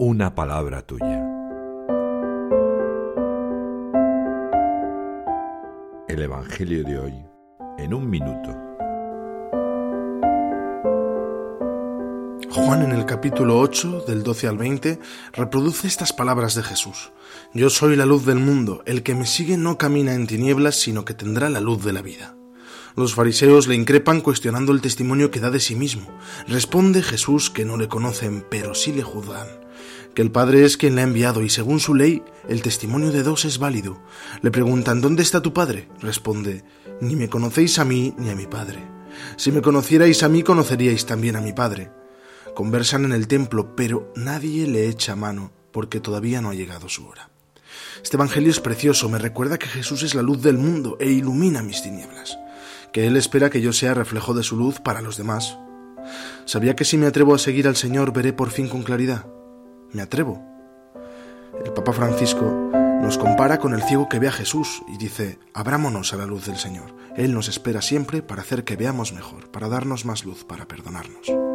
una palabra tuya. El Evangelio de hoy en un minuto. Juan en el capítulo 8, del 12 al 20, reproduce estas palabras de Jesús. Yo soy la luz del mundo, el que me sigue no camina en tinieblas, sino que tendrá la luz de la vida. Los fariseos le increpan cuestionando el testimonio que da de sí mismo. Responde Jesús que no le conocen, pero sí le juzgan. Que el Padre es quien le ha enviado y según su ley, el testimonio de dos es válido. Le preguntan, ¿dónde está tu Padre? Responde, ni me conocéis a mí ni a mi Padre. Si me conocierais a mí, conoceríais también a mi Padre. Conversan en el templo, pero nadie le echa mano porque todavía no ha llegado su hora. Este Evangelio es precioso, me recuerda que Jesús es la luz del mundo e ilumina mis tinieblas que Él espera que yo sea reflejo de su luz para los demás. ¿Sabía que si me atrevo a seguir al Señor veré por fin con claridad? Me atrevo. El Papa Francisco nos compara con el ciego que ve a Jesús y dice, abrámonos a la luz del Señor. Él nos espera siempre para hacer que veamos mejor, para darnos más luz, para perdonarnos.